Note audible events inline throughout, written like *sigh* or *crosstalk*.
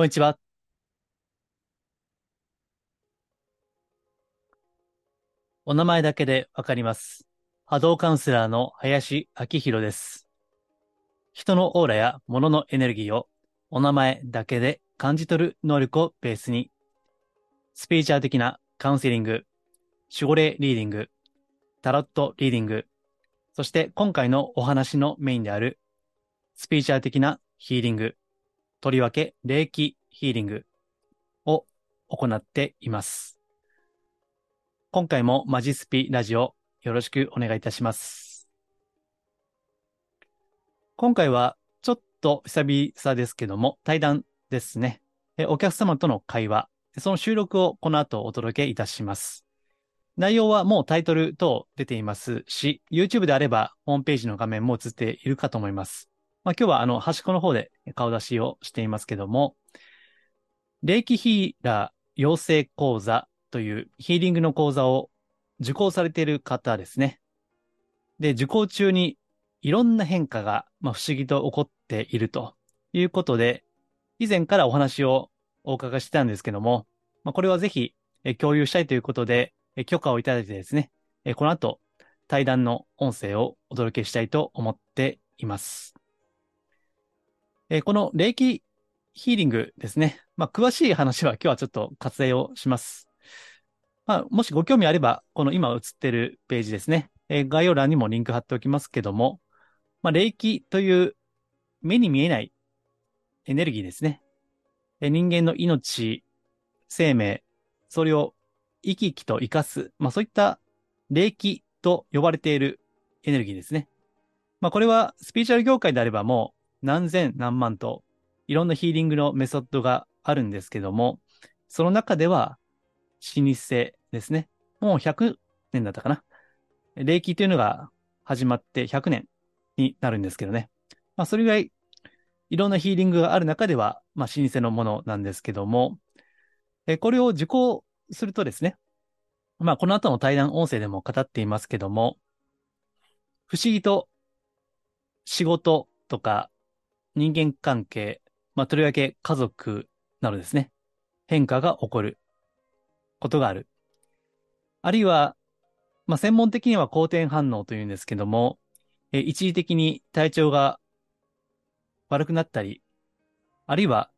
こんにちは。お名前だけでわかります。波動カウンセラーの林明宏です。人のオーラや物のエネルギーをお名前だけで感じ取る能力をベースに、スピーチャー的なカウンセリング、守護霊リーディング、タロットリーディング、そして今回のお話のメインであるスピーチャー的なヒーリング、とりわけ霊気ヒーリングを行っています。今回もマジスピラジオよろしくお願いいたします。今回はちょっと久々ですけども対談ですね。お客様との会話、その収録をこの後お届けいたします。内容はもうタイトル等出ていますし、YouTube であればホームページの画面も映っているかと思います。まあ、今日はあの端っこの方で顔出しをしていますけども、霊気ヒーラー養成講座というヒーリングの講座を受講されている方ですね。で、受講中にいろんな変化が、まあ、不思議と起こっているということで、以前からお話をお伺いしてたんですけども、まあ、これはぜひ共有したいということで、許可をいただいてですね、この後対談の音声をお届けしたいと思っています。えこの霊気ヒーリングですね。まあ、詳しい話は今日はちょっと割愛をします。まあ、もしご興味あれば、この今映ってるページですね。え概要欄にもリンク貼っておきますけども、まあ、霊気という目に見えないエネルギーですね。え人間の命、生命、それを生き生きと生かす、まあ、そういった霊気と呼ばれているエネルギーですね。まあ、これはスピーチュアル業界であればもう何千何万といろんなヒーリングのメソッドがあるんですけども、その中では老舗ですね。もう100年だったかな。霊気というのが始まって100年になるんですけどね。まあそれぐらいいろんなヒーリングがある中では、まあ老舗のものなんですけども、えこれを受講するとですね、まあこの後の対談音声でも語っていますけども、不思議と仕事とか人間関係、まあ、とりわけ家族などですね、変化が起こることがある。あるいは、まあ、専門的には好転反応というんですけども、え一時的に体調が悪くなったり、あるいは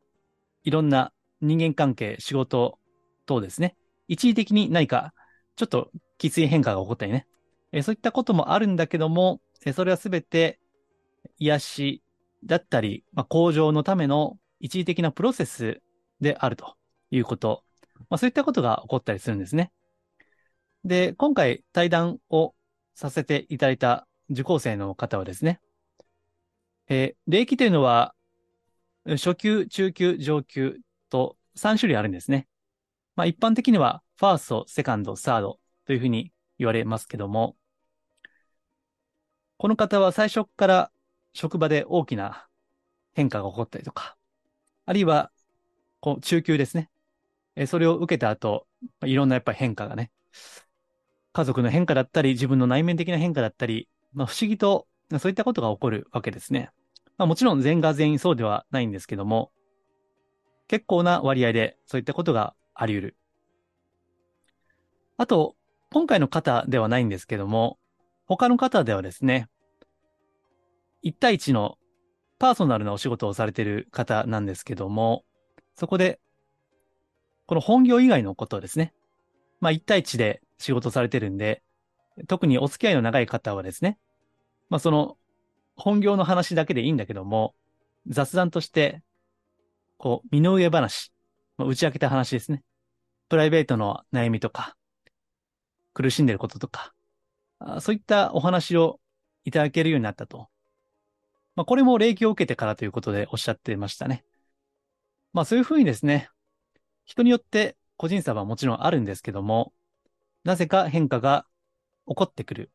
いろんな人間関係、仕事等ですね、一時的に何かちょっときつい変化が起こったりね、えそういったこともあるんだけども、えそれはすべて癒しだったり、まあ、向上のための一時的なプロセスであるということ。まあ、そういったことが起こったりするんですね。で、今回対談をさせていただいた受講生の方はですね、えー霊気というのは、初級、中級、上級と3種類あるんですね。まあ、一般的には、ファースト、セカンド、サードというふうに言われますけども、この方は最初から職場で大きな変化が起こったりとか、あるいは、こう、中級ですね。えそれを受けた後、いろんなやっぱり変化がね、家族の変化だったり、自分の内面的な変化だったり、まあ、不思議と、そういったことが起こるわけですね。まあ、もちろん全が全員そうではないんですけども、結構な割合でそういったことがあり得る。あと、今回の方ではないんですけども、他の方ではですね、1対1のパーソナルなお仕事をされてる方なんですけども、そこで、この本業以外のことですね。まあ、1対1で仕事されてるんで、特にお付き合いの長い方はですね、まあ、その、本業の話だけでいいんだけども、雑談として、こう、身の上話、まあ、打ち明けた話ですね。プライベートの悩みとか、苦しんでることとか、そういったお話をいただけるようになったと。まあ、これも霊気を受けてからということでおっしゃってましたね。まあ、そういうふうにですね、人によって個人差はもちろんあるんですけども、なぜか変化が起こってくる。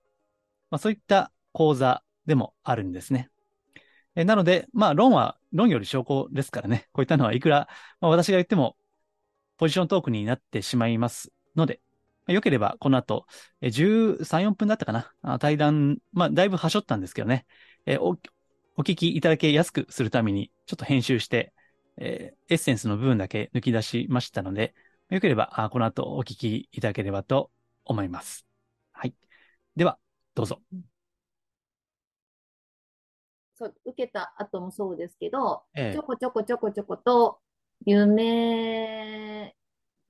まあ、そういった講座でもあるんですね。えなので、まあ、論は、論より証拠ですからね。こういったのはいくら、まあ、私が言っても、ポジショントークになってしまいますので、まあ良ければ、この後、え13、4分だったかな。対談、まあ、だいぶはしょったんですけどね。え、お聞きいただけやすくするために、ちょっと編集して、えーエッセンスの部分だけ抜き出しましたので、よければ、あこの後お聞きいただければと思います。はい。では、どうぞ。そう、受けた後もそうですけど、えちょこちょこちょこちょこと、夢、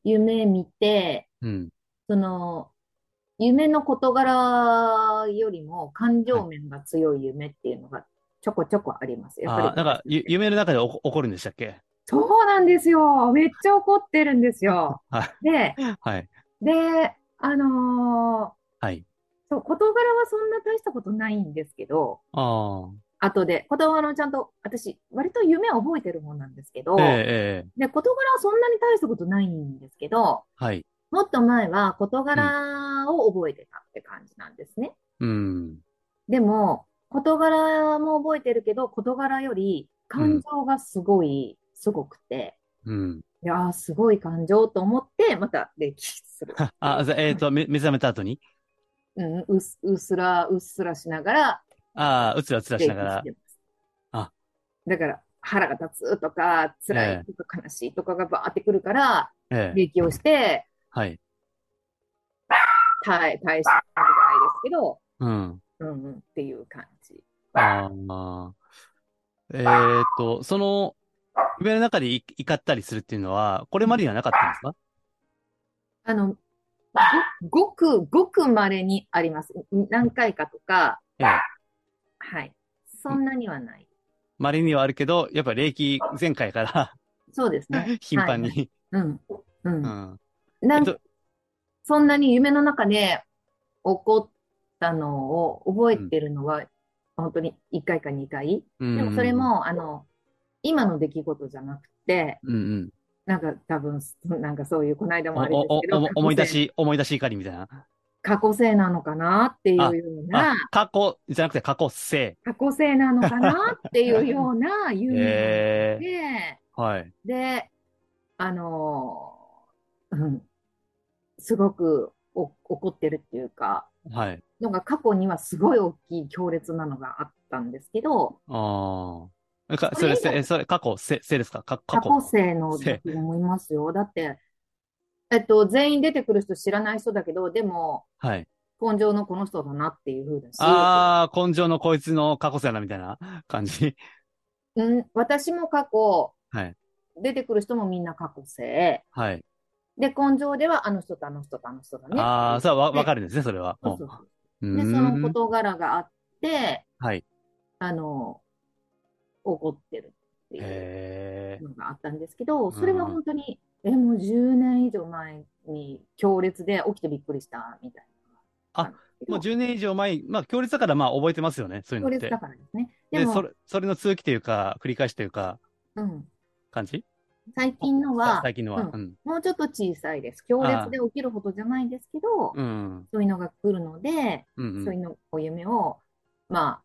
夢見て、えうん。その、夢の事柄よりも感情面が強い夢っていうのがちょこちょこあります。やっぱりなんか、ゆ夢の中で起こ起こるんでしたっけ？そうなんですよ。めっちゃ怒ってるんですよ。はい。で、はい。で、あのーはい。そう、事柄はそんな大したことないんですけど、あ後で、事柄のちゃんと、私、割と夢を覚えてるもんなんですけど、あ。ええええで、事柄はそんなに大したことないんですけど、はい。もっと前は事柄を覚えてたって感じなんですね。うん。でも、事柄も覚えてるけど、事柄より感情がすごい、すごくて、うん。いやー、すごい感情と思って、また歴史する。*laughs* あ、えっ、と、*laughs* め目覚めた後に？うん、うっすうっすら、うっすらしながら、ああ、うつらうつらしながら。あだから、腹が立つとか、辛いとか悲しいとかがバーってくるから、ええ劇をして、はい。*laughs* 耐え、耐えしたじゃないですけど、うん。うんうんっていう感じ。ああ。えっと、その、夢の中でい怒ったりするっていうのは、これまでにはなかったんですか？あの、ごごく、ごく稀にあります。何回かとか、ええ。はい。そんなにはない。稀にはあるけど、やっぱ霊気前回からそうですね。*laughs* 頻繁はい。に。うん。う。うんん。なんえっとそんなに夢の中で起こったのを覚えてるのは、本当に1回か2回。うんでもそれ、も、あの、今の出来事じゃなくて、うんうん。なんか多分、なんかそういう、この間おもあれですおけど、お思い出し、思い出し怒りみたいな。過去性なのかなっていうようなあ、、過去じゃなくて過去性。過去性なのかなっていうような夢ええで、はい。で、あのーうん、すごくお怒ってるっていうか、はい。のが過去にはすごい大きい強烈なのがあったんですけど、ああ。かそれ、せそれ、過去、せ、せですか？か過過去去。性のだと思いますよ。だって、えっと、全員出てくる人知らない人だけど、でも、はい。根性のこの人だなっていう風だし、ああ、根性のこいつの過去性なみたいな感じ？うん、私も過去、はい。出てくる人もみんな過去性。はい。で、根性ではあの人とあの人とあの人だね。ああ、そう、わ、わかる。るんですね、それは。そうそうそううで、その事柄があって、はい。あの、怒ってるっていう。のがあったんですけど、それは本当に、え、もう10年以上前に強烈で起きてびっくりしたみたいなのがったんですけど。もう10年以上前、まあ、強烈だから、まあ、覚えてますよね、そういうのって強烈だ。からですね。でそれ、それの続きというか、繰り返しというか、うん、感じ？最近のは、最近のは。うんうん。もうちょっと小さいです。強烈で起きるほどじゃないですけど、うん。そういうのが来るので、うん。そういうの、お夢を、まあ、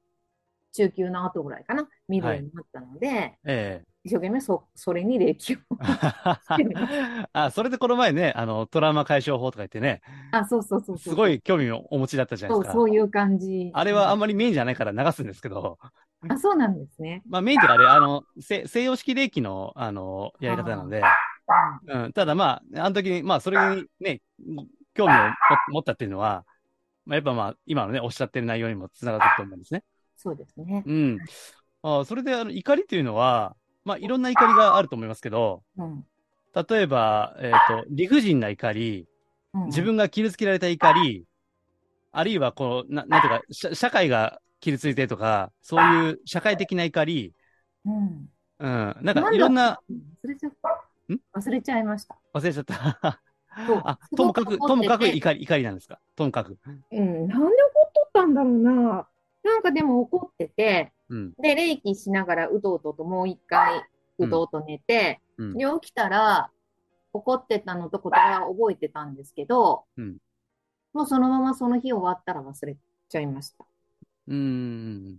中級の後ぐらいかな、見るようになったので、ええ。一生懸命そ、それに霊気を。*laughs* あ、それでこの前ね、あの、トラウマ解消法とか言ってね、あ、そうそうそうそう。すごい興味をお持ちだったじゃないそう、ですか。そういう感じ。あれはあんままりメインじゃないから流すんですけど、あ、そうなんですね。まあメインというかあれ、あの、西西洋式霊気の、あの、やり方なので、うん、ただまあ、あの時に、まあそれにね、興味を持持ったっていうのは、まあやっぱまあ、今のね、おっしゃってる内容にもつながってると思うんですね。そうですね。うん。あそれで、あの、怒りっていうのは、まあいろんな怒りがあると思いますけど、うん。例えば、えっ、と、理不尽な怒り、うん自分が傷つけられた怒り、あるいはこう、ななんていうか、社社会が傷ついてとか、そういう社会的な怒り、うん。うん、なんだかいろんな、うん忘れちゃった？ん？忘れちゃいました。忘れちゃった。*laughs* あ、すともかく、ともかく怒り、怒りなんですか？ともかく。うん。なんで怒っとったんだろうな。なんかでも怒ってて、うん。で、霊気しながらうとうとともう一回うとうと寝て、うん。で、起きたら、怒ってたのとことは覚えてたんですけど、うんもうそのままその日終わったら忘れちゃいました。うん。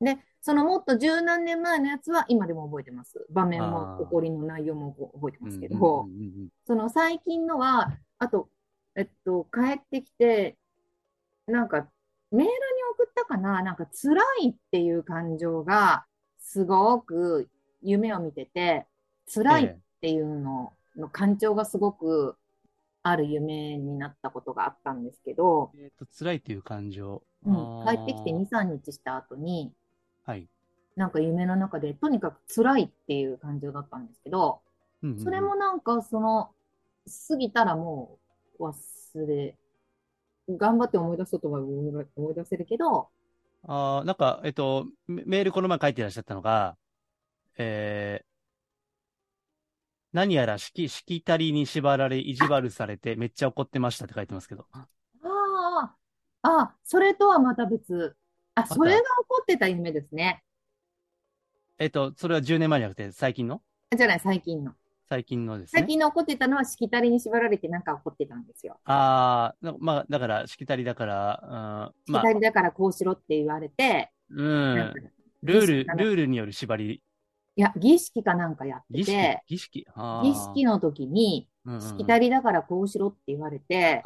で、そのもっと十何年前のやつは今でも覚えてます。場面もー怒りの内容も覚えてますけど、その最近のは、あと、えっと、帰ってきて、なん。か、メールに送ったかななん。か、辛いっていう感情が、すごく夢を見てて、辛いっていうのの感情がすごくある夢になったことがあったんですけど、えっ、と、辛いっていう感情。うん、帰ってきてあー2、3日した後に、はい。なんか夢の中でとにかく辛いっていう感情だったんですけど、うんうんうんそれもなんかその、過ぎたらもう忘れ、頑張って思い出そうとは思い思い出せるけど、ああ、なんか、えっと、メメールこの前書いてらっしゃったのが、えー、何やらしき、しきたりに縛られ、意地悪されて、めっちゃ怒ってましたって書いてますけど。ああ、ああ、それとはまた別。あ、それが起こってた夢ですね。えっと、それは10年前じゃなくて、最近の？じゃない、最近の。最近のですね。最近の起こってたのはしきたりに縛られてなんか起こってたんですよ。ああ、なまあ、だから、しきたりだから、うん、まあしきた、りだからこうしろって言われて、うんルール、ルールによる縛り、いや、儀式かなんかやって儀式て、、儀式、あ儀式の時に、しきたりだからこうしろって言われて、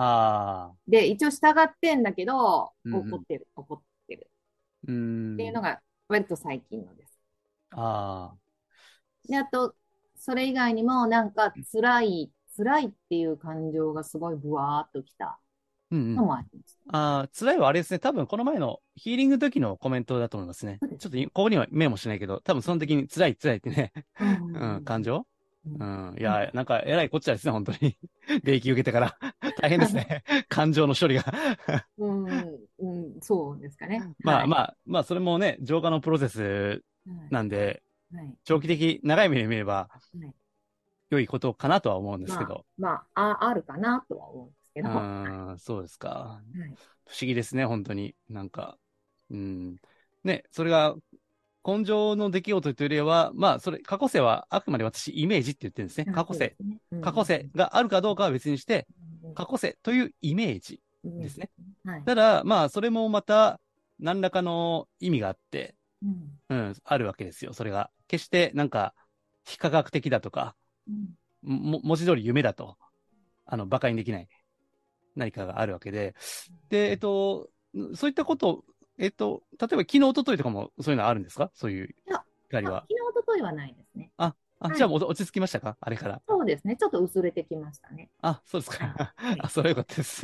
で、一応従ってんだけど、怒ってる、怒ってる。うん。っていうのが割と最近のです。あで、あと、それ以外にもなんか辛い、辛いっていう感情がすごいブワーっときた。あ、うんうんあ。ああ、辛いはあれですね。多分この前のヒーリングの時のコメントだと思いますね。すちょっといここにはメモしないけど、多分その時に辛い辛いってね、*laughs* うん、感情？うんうん。いや、なんか偉いこっちゃですね、本当に。*laughs* 霊気受けてから。*laughs* 大変ですね。感情の処理が。うん、うん、そうですかね。まあまあ、あ、まあそれもね、浄化のプロセスはいなんで、はい長期的、長い目で見ればはい、良いことかなとは思うんですけど。まあ、あ、あるかなとは思うんですけうど。はん、そうですか。い不思議ですね、本当に。なんか、うん。ね、それが、根性の出来事というよりは、まあ、それ、過去世はあくまで私、イメージって言ってるんですね。過去世。。過去世があるかどうかは別にして、過去世というイメージ。ですね。はい。ただ、まあ、それもまた、何らかの意味があって、うんうん、あるわけですよ。それが。決して、なんか、非科学的だとか、うんも、文字通り夢だと、あの、馬鹿にできない何かがあるわけで、で、えっと、そういったこと、えっと、例えば昨日、一昨日とかもそういうのあるんですか？そういうや光は。あ昨日、一昨日はないですね。あ、はいじゃあ落ち着きましたか？あれから。そうですね。ちょっと薄れてきましたね。あ、そうですか。はい *laughs* あ、それはよかったです。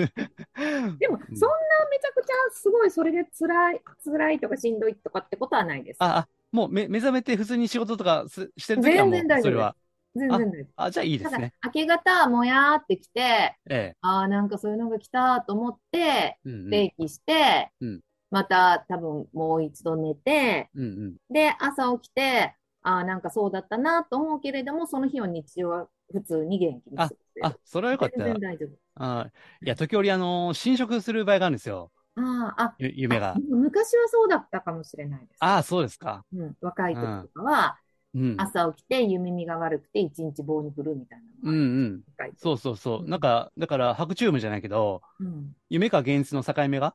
でも、そんなめちゃうんくちゃすごい、それで辛い、辛いとかしんどいとかってことはないです。あ、あ、もう目目覚めて普通に仕事とかすしてるときはもう全然大丈夫ですそれは。全然大丈夫。あ、じゃあいいですね。、明け方、もやーってきて、ええ。ああ、なんかそういうのが来たと思って、うんうん。冷気して、うんまた多分もう一度寝て、うんうん。で、朝起きて、ああ、なんかそうだったなと思うけれども、その日の日常は普通に元気に過ごせるあ、それはよかった。全然大丈夫。あいや、時折、あの、侵食する場合があるんですよ。ああ、夢があ。昔はそうだったかもしれないです。ああ、そうですか。うん、若い時とかは、うん。朝起きて夢見が悪くて一日棒に振るみたいなうんうん。そうそうそうう。なんか、だから、白チュームじゃないけど、うん。夢か現実の境目が、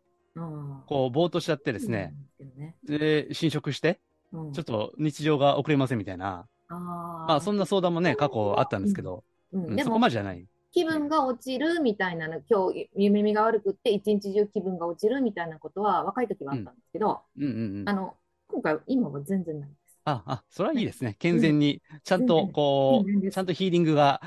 こう、ぼーっとしちゃってですね。。そうなんで侵食して、ちょっと日常が遅れませんみたいな。あまあ、そんな相談もね、過去あったんですけど、うん、うんそこまでじゃない。気分が落ちるみたいなの、今日夢見が悪くって一日中気分が落ちるみたいなことは若い時はあったんですけど、うんうんうんあ。の、今回、今は全然ない。あ、あ、それはいいですね。健全に、ちゃんと、こう、ちゃんとヒーリングが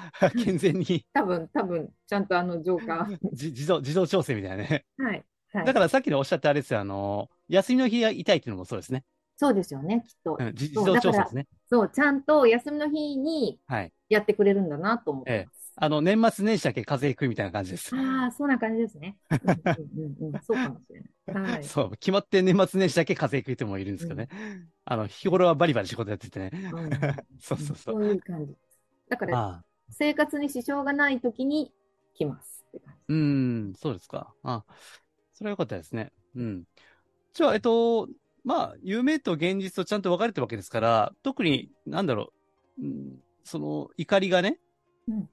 健全に、多分、多分、ちゃんとあの、浄化。*laughs* じ自動、自動調整みたいなね。はい。はい。だからさっきのおっしゃったあれですよ、あの、休みの日が痛いっていうのもそうですね。そうですよね、きっと。うん、自動調整ですね。そう、ちゃんと休みの日にはい。やってくれるんだなと思ってます。あの、年末年始だけ風邪ひくみたいな感じです。ああ、そんな感じですね。うんうんうんうん、そうかもしれない。はい。そう、決まって年末年始だけ風邪ひく人もいるんですけどね。あの、日頃はバリバリ仕事やっててね。うん *laughs* そうそうそう。そういう感じ。だから、生活に支障がない時に来ますって感じ。うーん、そうですか。あ、それはよかったですね。うん。じゃあ、えっと、まあ、夢と現実とちゃんと分かれてるわけですから、特に、なんだろう、うん、その、怒りがね、うん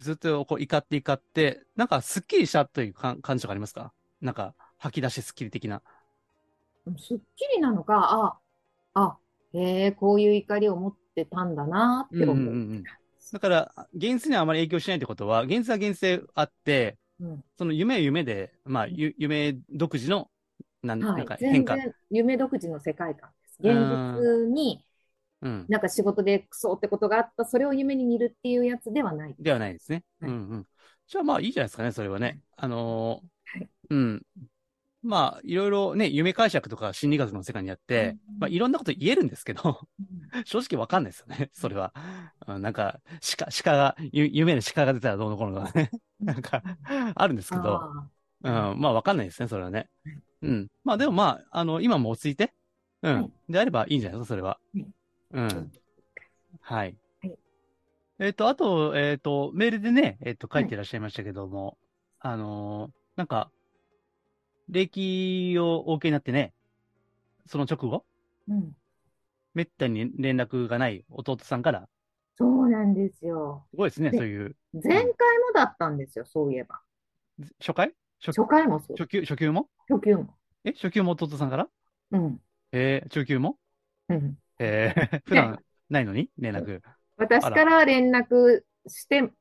ずっとこう怒って怒って、なんかすっきりしたというか感じとかありますか？なんか、吐き出しすっきり的な。すっきりなのか、あ、あ、へえ、こういう怒りを持ってたんだなって思う。うんうんうんだから、現実にはあまり影響しないってことは、現実は現実であって、うんその夢は夢で、まあ、ゆ夢独自の、なんはないんか、全変化。然夢独自の世界観です。うん現実にうん。なんか仕事でクソってことがあった、それを夢に見るっていうやつではない。ではないですね。はいうんうん。じゃあまあいいじゃないですかね、それはね。あのーはいうん。まあ、いろいろね、夢解釈とか心理学の世界にあって、うんまあいろんなこと言えるんですけど、うん正直わかんないですよね、それは。うん、なんか、鹿、鹿が、ゆ夢で鹿が出たらどうのこうのとかね。なんか、あるんですけど、あうん、まあわかんないですね、それはねはい。うん。まあでもまあ、あの、今も落ち着いて、うん。はいであればいいんじゃないですか、それは。はいうん。ーはい。はいえっ、と、あと、えっ、と、メールでね、えっ、と、書いてらっしゃいましたけども、あのーなんか、霊気をお受けになってね、その直後、うん。めったに連絡がない弟さんから、そうなんですよ。すごいですね、でそういう、前回もだったんですよ、そういえば。初回？初初回もそう。初級、初級も？初級も。え初級も弟さんから？うん。えー、中級も？うん。えー、普段ないのに？連絡。私から連絡してはい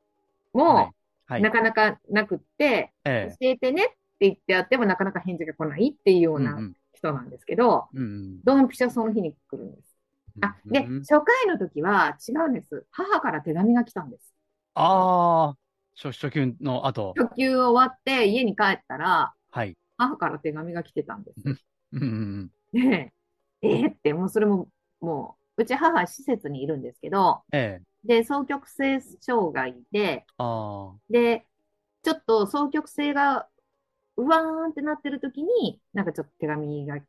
も、はい。なかなかなくって、え教えてねって言ってあっても、なかなか返事が来ないっていうよううんうなん人なんですけど、うんうん。ドンピシャその日に来るんです。あ、で、うん初回の時は違うんです。母から手紙が来たんです。ああ、初初級の後。初級終わって家に帰ったら、はい。母から手紙が来てたんです。うんうんで、えーって、もうそれも、もう、うち母は施設にいるんですけど、ええ。で、双極性障害で。で、ちょっと双極性がうわーんってなってる時に、なんかちょっと手紙が来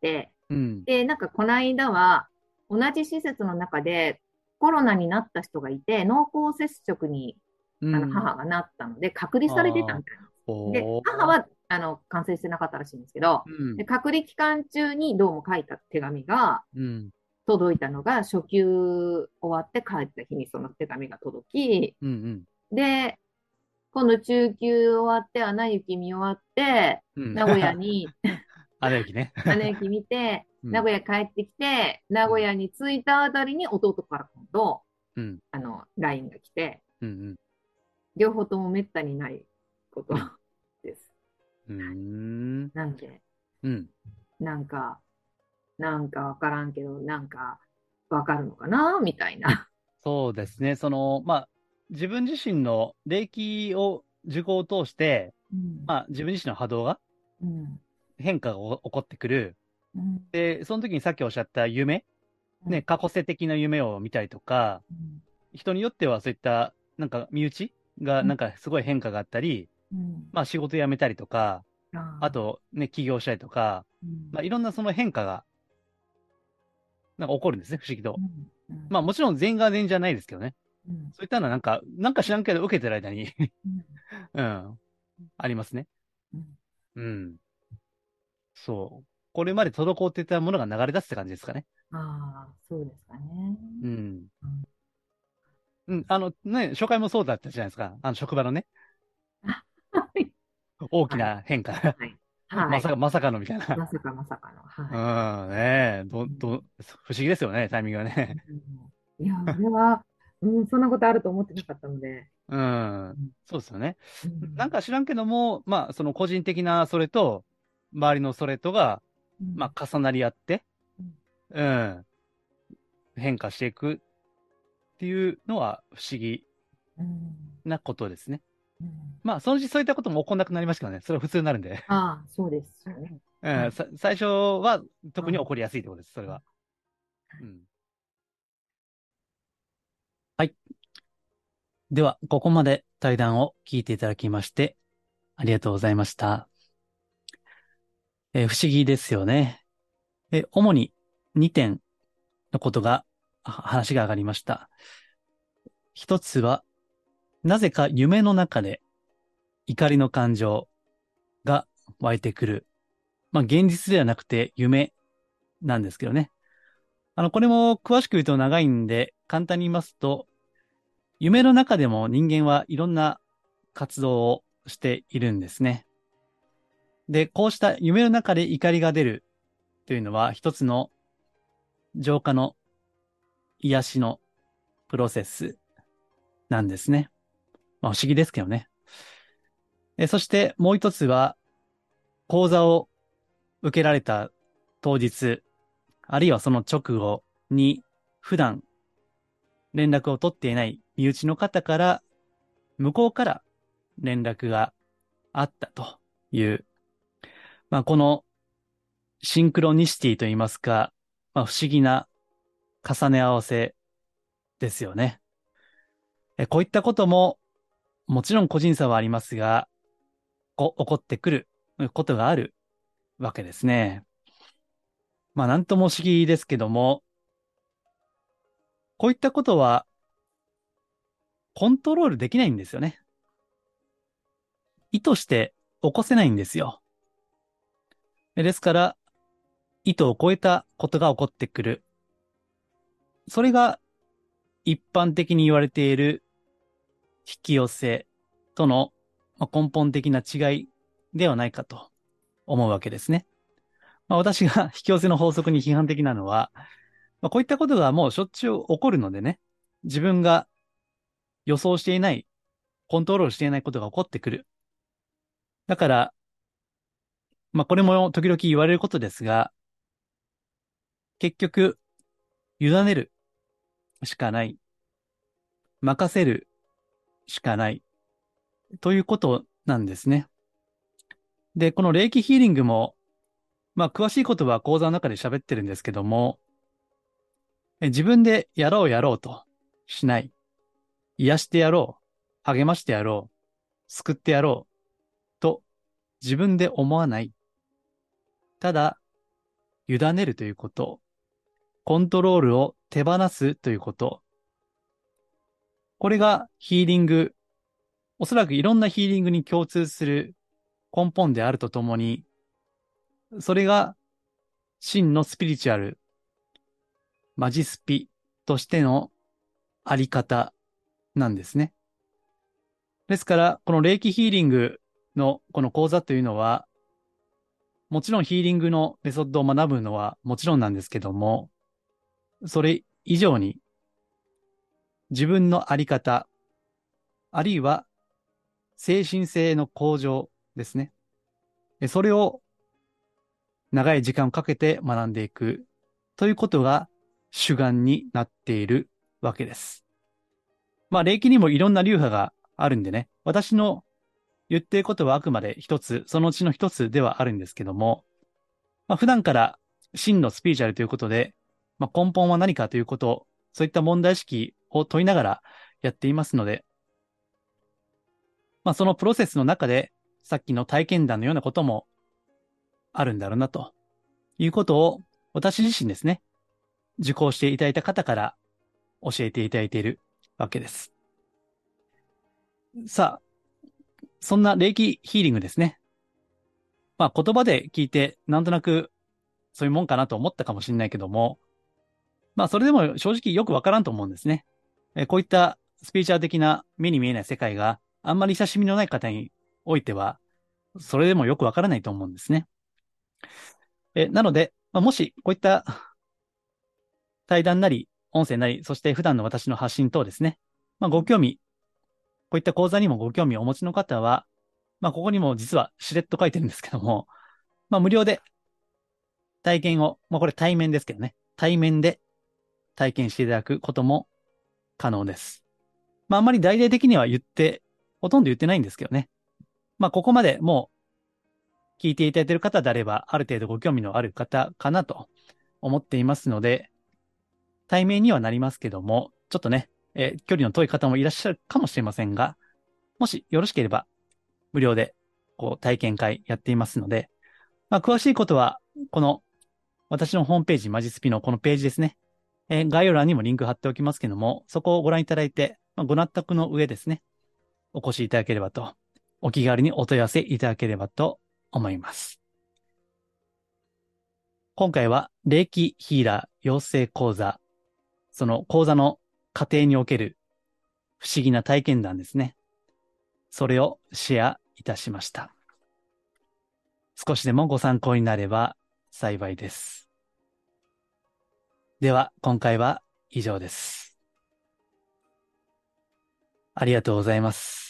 て、うん。で、なんかこの間は、同じ施設の中でコロナになった人がいて、濃厚接触にあうんの母がなったので、隔離されてたみたいな。でおー、母はあの感染してなかったらしいんですけど、うんで。隔離期間中にどうも書いた手紙がうん。届いたのが、初級終わって帰った日にその手紙が届き、うん。で、今度中級終わって、アナ雪見終わって、うん。名古屋に、あれ駅ね。アナ雪見て、うん名古屋帰ってきて、名古屋に着いたあたりに弟から今度、うん。あの、LINE が来て、うん。両方ともめったにないことです。うん。うん。なんで、うん。なんか、なんかわからんけど、なんかわかるのかな？みたいな。そうですね。その、まあ、自分自身の霊気を受講を通して、うん。まあ、自分自身の波動がうん。変化が起こってくる。うん。で、その時にさっきおっしゃった夢、うん。ね、過去世的な夢を見たりとか、うん。人によってはそういった、なんか身内が、うん。なんかすごい変化があったり、うん。まあ仕事辞めたりとか、ああとね、起業したりとか、うん。まあいろんなその変化が、なんか起こるんですね、不思議と。うんうんまあもちろん全員が全員じゃないですけどね。うんそういったのはなんか、なんか知らんけど受けてる間に、うん *laughs* うん、ありますね。うんうん。そう。これまで滞ってたものが流れ出すって感じですかね。ああ、そうですかね。うん。うん、あのね、初回もそうだったじゃないですか。あの職場のね、*laughs* はい。大きな変化。はい。まさか、まさかのみたいな。まさかまさかの。はうん、ねえ、ど、ど、不思議ですよね、タイミングがい。ね。うんいや、俺は、うん、そんなことあると思ってなかったので。うん、そうですよね。うんなんか知らんけども、まあ、その個人的なそれと、周りのそれとが、うんまあ、重なり合ってうん、うん、変化していくっていうのは不思議うんなことですね。うんまあ、そのうちそういったことも起こんなくなりますけどね。それは普通になるんで。ああ、そうですよね。うん、さ最初は特に起こりやすいってことです、それは。うん。はい。では、ここまで対談を聞いていただきまして、ありがとうございました。えー不思議ですよね。え、主に2点のことが、は話が上がりました。一つは、なぜか夢の中で怒りの感情が湧いてくる。まあ、現実ではなくて夢なんですけどね。あの、これも詳しく言うと長いんで、簡単に言いますと、夢の中でも人間はいろんな活動をしているんですね。で、こうした夢の中で怒りが出るというのは一つの浄化の癒しのプロセスなんですね。まあ不思議ですけどね。えそしてもう一つは講座を受けられた当日、あるいはその直後に普段連絡を取っていない身内の方から、向こうから連絡があったという、まあ、このシンクロニシティといいますか、まあ、不思議な重ね合わせですよね。えこういったことも、もちろん個人差はありますが、こ起こってくることがあるわけですね。まあ、なんとも不思議ですけども、こういったことは、コントロールできないんですよね。意図して起こせないんですよ。ですから、意図を超えたことが起こってくる。それが一般的に言われている引き寄せとの根本的な違いではないかと思うわけですね。まあ、私が *laughs* 引き寄せの法則に批判的なのは、まあ、こういったことがもうしょっちゅう起こるのでね、自分が予想していない、コントロールしていないことが起こってくる。だから、まあこれも時々言われることですが、結局、委ねるしかない。任せるしかない。ということなんですね。で、この霊気ヒーリングも、まあ詳しいことは講座の中で喋ってるんですけども、自分でやろうやろうとしない。癒してやろう。励ましてやろう。救ってやろう。と自分で思わない。ただ、委ねるということ。コントロールを手放すということ。これがヒーリング、おそらくいろんなヒーリングに共通する根本であるとともに、それが真のスピリチュアル、マジスピとしてのあり方なんですね。ですから、この霊気ヒーリングのこの講座というのは、もちろんヒーリングのメソッドを学ぶのはもちろんなんですけども、それ以上に自分のあり方、あるいは精神性の向上ですね。それを長い時間をかけて学んでいくということが主眼になっているわけです。まあ、霊気にもいろんな流派があるんでね、私の言っていることはあくまで一つ、そのうちの一つではあるんですけども、まあ、普段から真のスピリチュアルということで、まあ、根本は何かということ、そういった問題意識を問いながらやっていますので、まあ、そのプロセスの中で、さっきの体験談のようなこともあるんだろうな、ということを私自身ですね、受講していただいた方から教えていただいているわけです。さあ、そんな霊気ヒーリングですね。まあ言葉で聞いてなんとなくそういうもんかなと思ったかもしれないけども、まあそれでも正直よくわからんと思うんですね。えこういったスピリチュアル的な目に見えない世界があんまり親しみのない方においては、それでもよくわからないと思うんですね。えなので、まあ、もしこういった対談なり、音声なり、そして普段の私の発信等ですね。まあご興味、こういった講座にもご興味をお持ちの方は、まあ、ここにも実はしれっと書いてるんですけども、まあ、無料で体験を、まあ、これ対面ですけどね、対面で体験していただくことも可能です。まあ、あんまり大々的には言って、ほとんど言ってないんですけどね。まあ、ここまでもう聞いていただいている方であれば、ある程度ご興味のある方かなと思っていますので、対面にはなりますけども、ちょっとね、え距離の遠い方もいらっしゃるかもしれませんが、もしよろしければ、無料で、こう、体験会やっていますので、まあ、詳しいことは、この、私のホームページ、マジスピのこのページですね。えー概要欄にもリンク貼っておきますけども、そこをご覧いただいて、まあ、ご納得の上ですね、お越しいただければと、お気軽にお問い合わせいただければと思います。今回は、霊気ヒーラー養成講座、その講座の過程における不思議な体験談ですね。それをシェアいたしました。少しでもご参考になれば幸いです。では、今回は以上です。ありがとうございます。